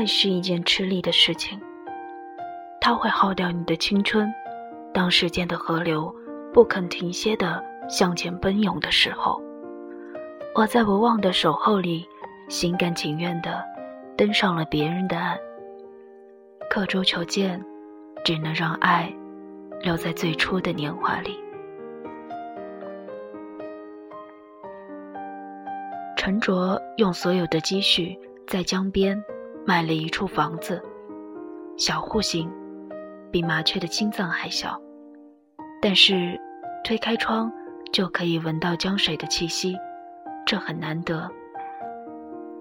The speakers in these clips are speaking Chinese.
爱是一件吃力的事情，它会耗掉你的青春。当时间的河流不肯停歇地向前奔涌的时候，我在无望的守候里，心甘情愿地登上了别人的岸。刻舟求剑，只能让爱留在最初的年华里。陈卓用所有的积蓄在江边买了一处房子，小户型，比麻雀的心脏还小，但是推开窗就可以闻到江水的气息，这很难得。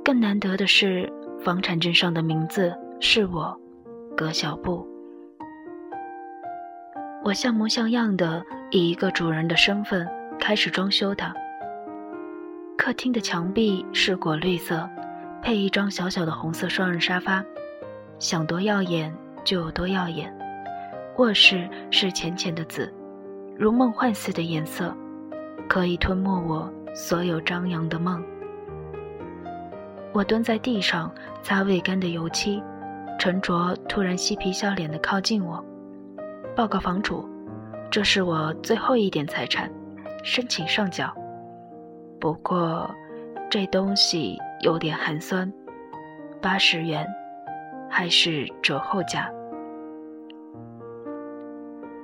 更难得的是，房产证上的名字是我，葛小布。我像模像样的以一个主人的身份开始装修它。客厅的墙壁是果绿色，配一张小小的红色双人沙发，想多耀眼就有多耀眼。卧室是浅浅的紫，如梦幻似的颜色，可以吞没我所有张扬的梦。我蹲在地上擦未干的油漆，陈卓突然嬉皮笑脸地靠近我，报告房主，这是我最后一点财产，申请上缴。不过，这东西有点寒酸，八十元，还是折后价。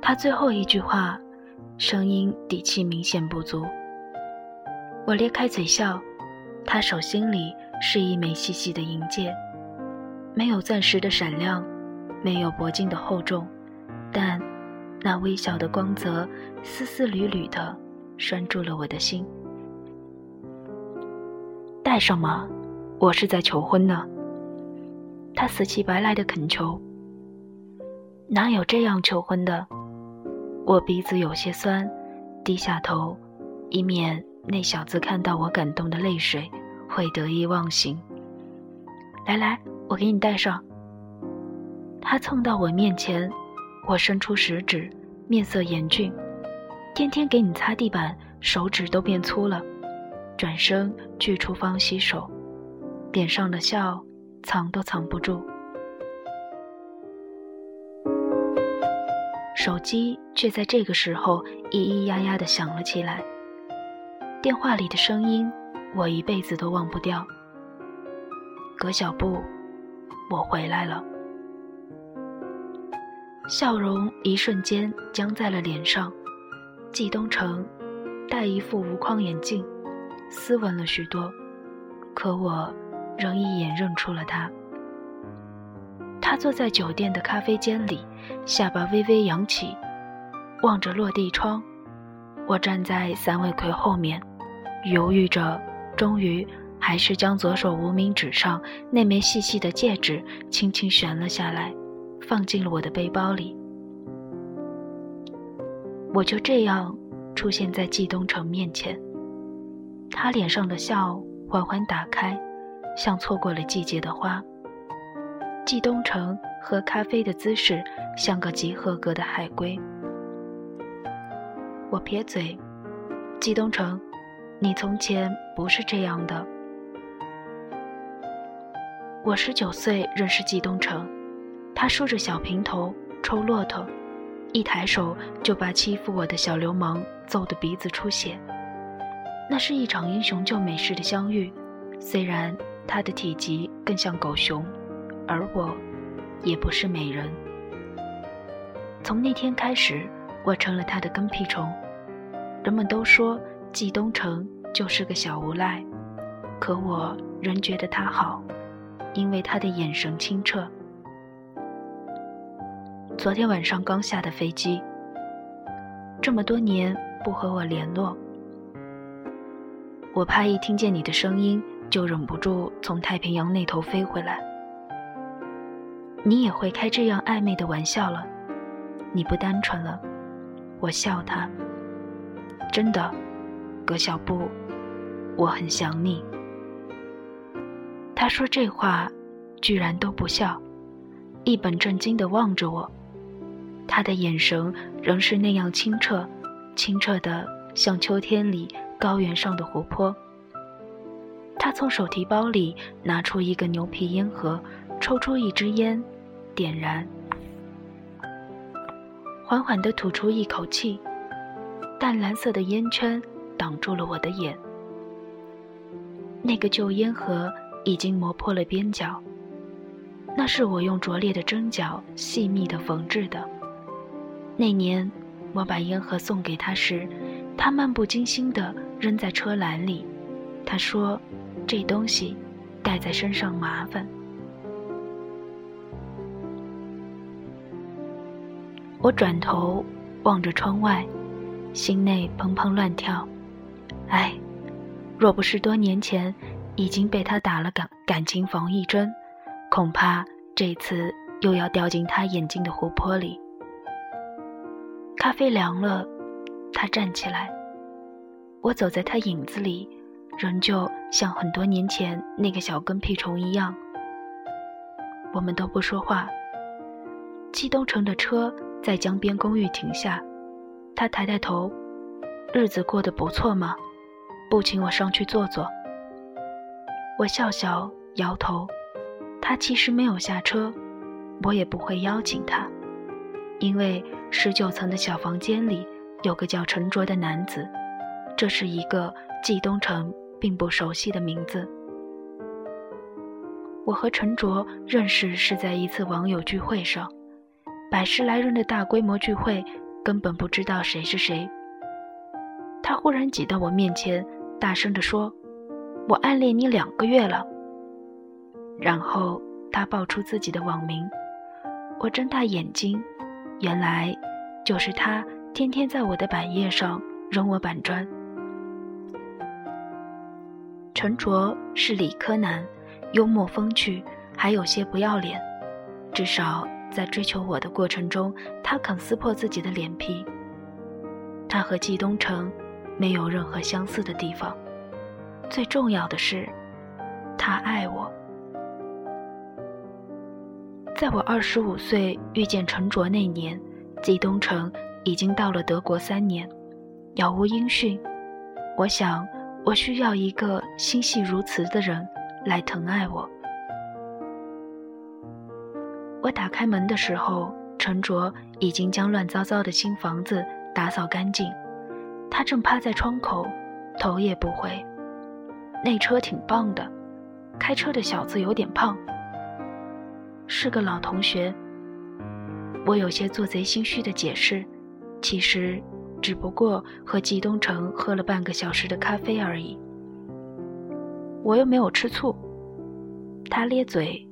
他最后一句话，声音底气明显不足。我咧开嘴笑，他手心里是一枚细细的银戒，没有钻石的闪亮，没有铂金的厚重，但那微小的光泽，丝丝缕缕的拴住了我的心。戴上吗？我是在求婚呢。他死乞白赖的恳求。哪有这样求婚的？我鼻子有些酸，低下头，以免那小子看到我感动的泪水会得意忘形。来来，我给你戴上。他蹭到我面前，我伸出食指，面色严峻。天天给你擦地板，手指都变粗了。转身去厨房洗手，脸上的笑藏都藏不住。手机却在这个时候咿咿呀呀的响了起来。电话里的声音，我一辈子都忘不掉。葛小布，我回来了。笑容一瞬间僵在了脸上。季东城戴一副无框眼镜。斯文了许多，可我仍一眼认出了他。他坐在酒店的咖啡间里，下巴微微扬起，望着落地窗。我站在三位魁后面，犹豫着，终于还是将左手无名指上那枚细细的戒指轻轻旋了下来，放进了我的背包里。我就这样出现在季东城面前。他脸上的笑缓缓打开，像错过了季节的花。季东城喝咖啡的姿势像个极合格的海龟。我撇嘴：“季东城，你从前不是这样的。”我十九岁认识季东城，他梳着小平头，抽骆驼，一抬手就把欺负我的小流氓揍得鼻子出血。那是一场英雄救美式的相遇，虽然他的体积更像狗熊，而我，也不是美人。从那天开始，我成了他的跟屁虫。人们都说季东城就是个小无赖，可我仍觉得他好，因为他的眼神清澈。昨天晚上刚下的飞机，这么多年不和我联络。我怕一听见你的声音，就忍不住从太平洋那头飞回来。你也会开这样暧昧的玩笑了，你不单纯了。我笑他。真的，葛小布，我很想你。他说这话，居然都不笑，一本正经地望着我。他的眼神仍是那样清澈，清澈的像秋天里。高原上的湖泊。他从手提包里拿出一个牛皮烟盒，抽出一支烟，点燃，缓缓地吐出一口气，淡蓝色的烟圈挡住了我的眼。那个旧烟盒已经磨破了边角，那是我用拙劣的针脚细密地缝制的。那年，我把烟盒送给他时，他漫不经心地扔在车篮里。他说：“这东西带在身上麻烦。”我转头望着窗外，心内砰砰乱跳。唉，若不是多年前已经被他打了感感情防疫针，恐怕这次又要掉进他眼睛的湖泊里。咖啡凉了，他站起来。我走在他影子里，仍旧像很多年前那个小跟屁虫一样。我们都不说话。季东城的车在江边公寓停下，他抬抬头：“日子过得不错吗？不请我上去坐坐？”我笑笑摇头。他其实没有下车，我也不会邀请他，因为。十九层的小房间里有个叫陈卓的男子，这是一个季东城并不熟悉的名字。我和陈卓认识是在一次网友聚会上，百十来人的大规模聚会，根本不知道谁是谁。他忽然挤到我面前，大声地说：“我暗恋你两个月了。”然后他报出自己的网名，我睁大眼睛。原来，就是他天天在我的板页上扔我板砖。陈卓是理科男，幽默风趣，还有些不要脸。至少在追求我的过程中，他肯撕破自己的脸皮。他和季东城没有任何相似的地方，最重要的是，他爱我。在我二十五岁遇见陈卓那年，季东城已经到了德国三年，杳无音讯。我想，我需要一个心细如瓷的人来疼爱我。我打开门的时候，陈卓已经将乱糟糟的新房子打扫干净，他正趴在窗口，头也不回。那车挺棒的，开车的小子有点胖。是个老同学，我有些做贼心虚的解释，其实只不过和季东城喝了半个小时的咖啡而已。我又没有吃醋。他咧嘴，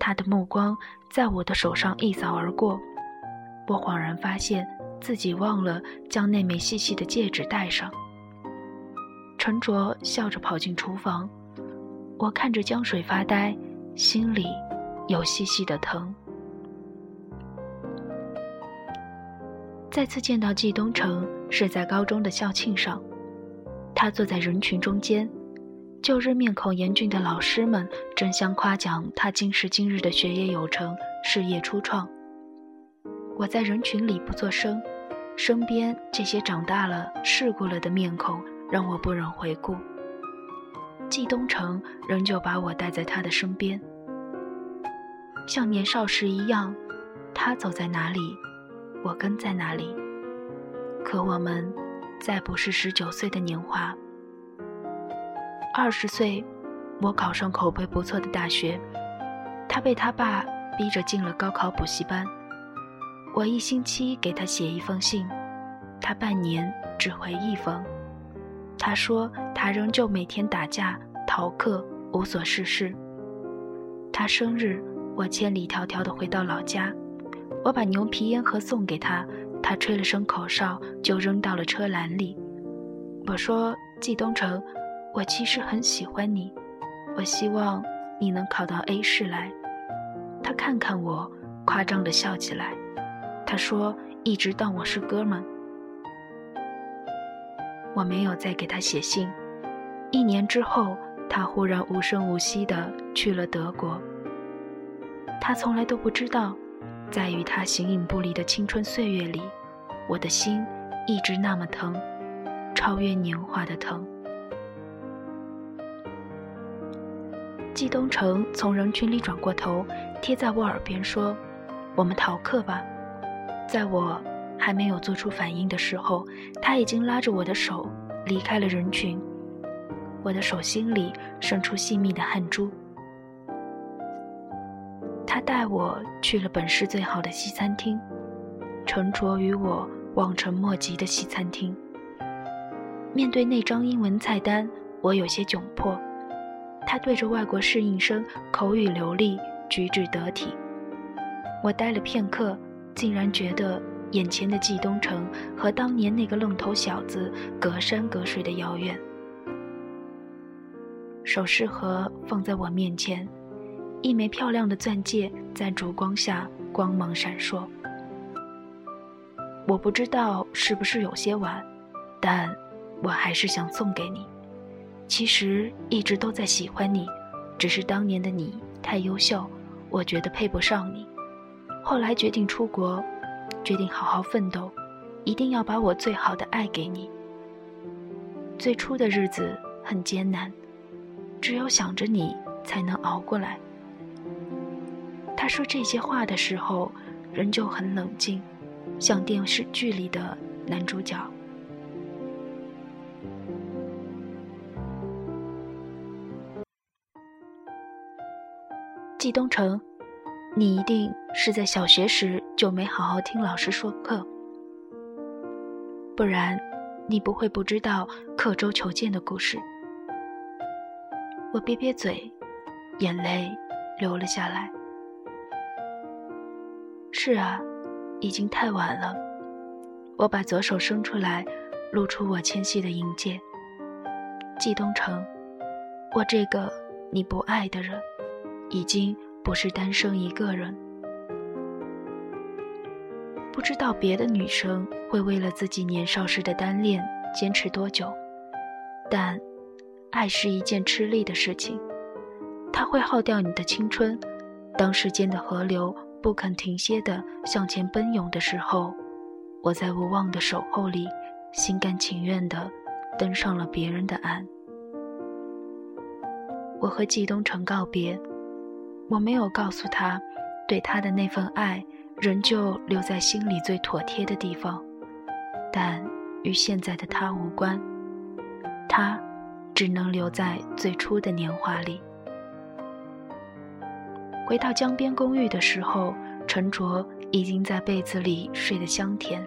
他的目光在我的手上一扫而过，我恍然发现自己忘了将那枚细细的戒指戴上。陈卓笑着跑进厨房，我看着江水发呆，心里。有细细的疼。再次见到季东城是在高中的校庆上，他坐在人群中间，旧日面孔严峻的老师们争相夸奖他今时今日的学业有成、事业初创。我在人群里不作声，身边这些长大了、世故了的面孔让我不忍回顾。季东城仍旧把我带在他的身边。像年少时一样，他走在哪里，我跟在哪里。可我们再不是十九岁的年华。二十岁，我考上口碑不错的大学，他被他爸逼着进了高考补习班。我一星期给他写一封信，他半年只回一封。他说他仍旧每天打架、逃课，无所事事。他生日。我千里迢迢地回到老家，我把牛皮烟盒送给他，他吹了声口哨就扔到了车篮里。我说：“季东城，我其实很喜欢你，我希望你能考到 A 市来。”他看看我，夸张的笑起来。他说：“一直当我是哥们。”我没有再给他写信。一年之后，他忽然无声无息的去了德国。他从来都不知道，在与他形影不离的青春岁月里，我的心一直那么疼，超越年华的疼。季东城从人群里转过头，贴在我耳边说：“我们逃课吧。”在我还没有做出反应的时候，他已经拉着我的手离开了人群。我的手心里渗出细密的汗珠。他带我去了本市最好的西餐厅，沉着与我望尘莫及的西餐厅。面对那张英文菜单，我有些窘迫。他对着外国侍应生口语流利，举止得体。我呆了片刻，竟然觉得眼前的季东城和当年那个愣头小子隔山隔水的遥远。首饰盒放在我面前，一枚漂亮的钻戒在烛光下光芒闪烁。我不知道是不是有些晚，但我还是想送给你。其实一直都在喜欢你，只是当年的你太优秀，我觉得配不上你。后来决定出国，决定好好奋斗，一定要把我最好的爱给你。最初的日子很艰难。只有想着你，才能熬过来。他说这些话的时候，仍旧很冷静，像电视剧里的男主角。季东城，你一定是在小学时就没好好听老师说课，不然你不会不知道刻舟求剑的故事。我憋憋嘴，眼泪流了下来。是啊，已经太晚了。我把左手伸出来，露出我纤细的银戒。季东城，我这个你不爱的人，已经不是单身一个人。不知道别的女生会为了自己年少时的单恋坚持多久，但……爱是一件吃力的事情，它会耗掉你的青春。当时间的河流不肯停歇地向前奔涌的时候，我在无望的守候里，心甘情愿地登上了别人的岸。我和季东城告别，我没有告诉他，对他的那份爱仍旧留在心里最妥帖的地方，但与现在的他无关。他。只能留在最初的年华里。回到江边公寓的时候，陈卓已经在被子里睡得香甜。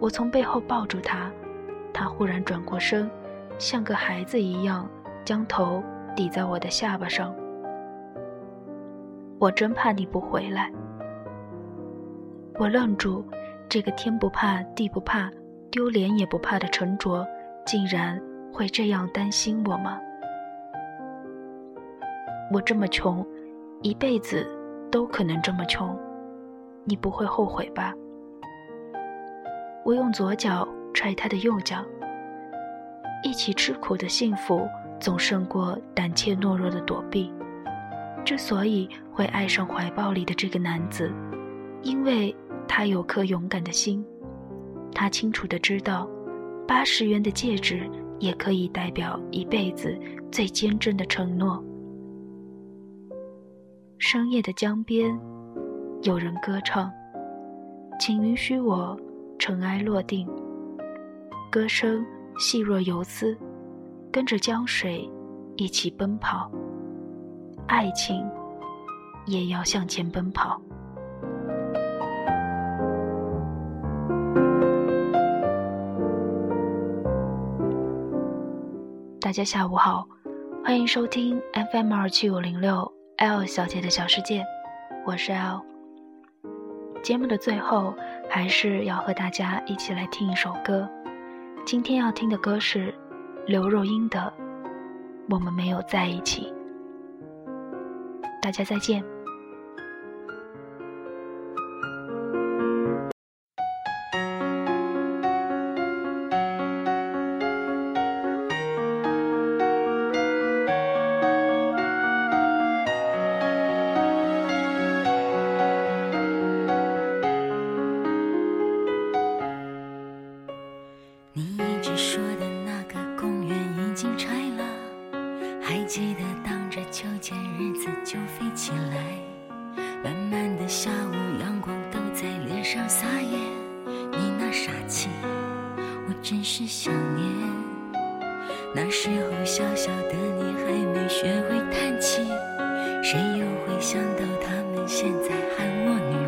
我从背后抱住他，他忽然转过身，像个孩子一样将头抵在我的下巴上。我真怕你不回来。我愣住，这个天不怕地不怕、丢脸也不怕的陈卓，竟然。会这样担心我吗？我这么穷，一辈子都可能这么穷，你不会后悔吧？我用左脚踹他的右脚。一起吃苦的幸福总胜过胆怯懦弱的躲避。之所以会爱上怀抱里的这个男子，因为他有颗勇敢的心。他清楚的知道，八十元的戒指。也可以代表一辈子最坚贞的承诺。深夜的江边，有人歌唱，请允许我尘埃落定。歌声细若游丝，跟着江水一起奔跑。爱情也要向前奔跑。大家下午好，欢迎收听 FM 二七五零六 L 小姐的小世界，我是 L。节目的最后，还是要和大家一起来听一首歌。今天要听的歌是刘若英的《我们没有在一起》。大家再见。见日子就飞起来，慢慢的下午阳光都在脸上撒野。你那傻气，我真是想念。那时候小小的你还没学会叹气，谁又会想到他们现在喊我女。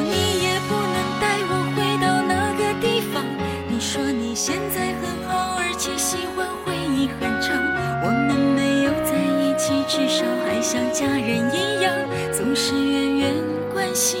家人一样，总是远远关心，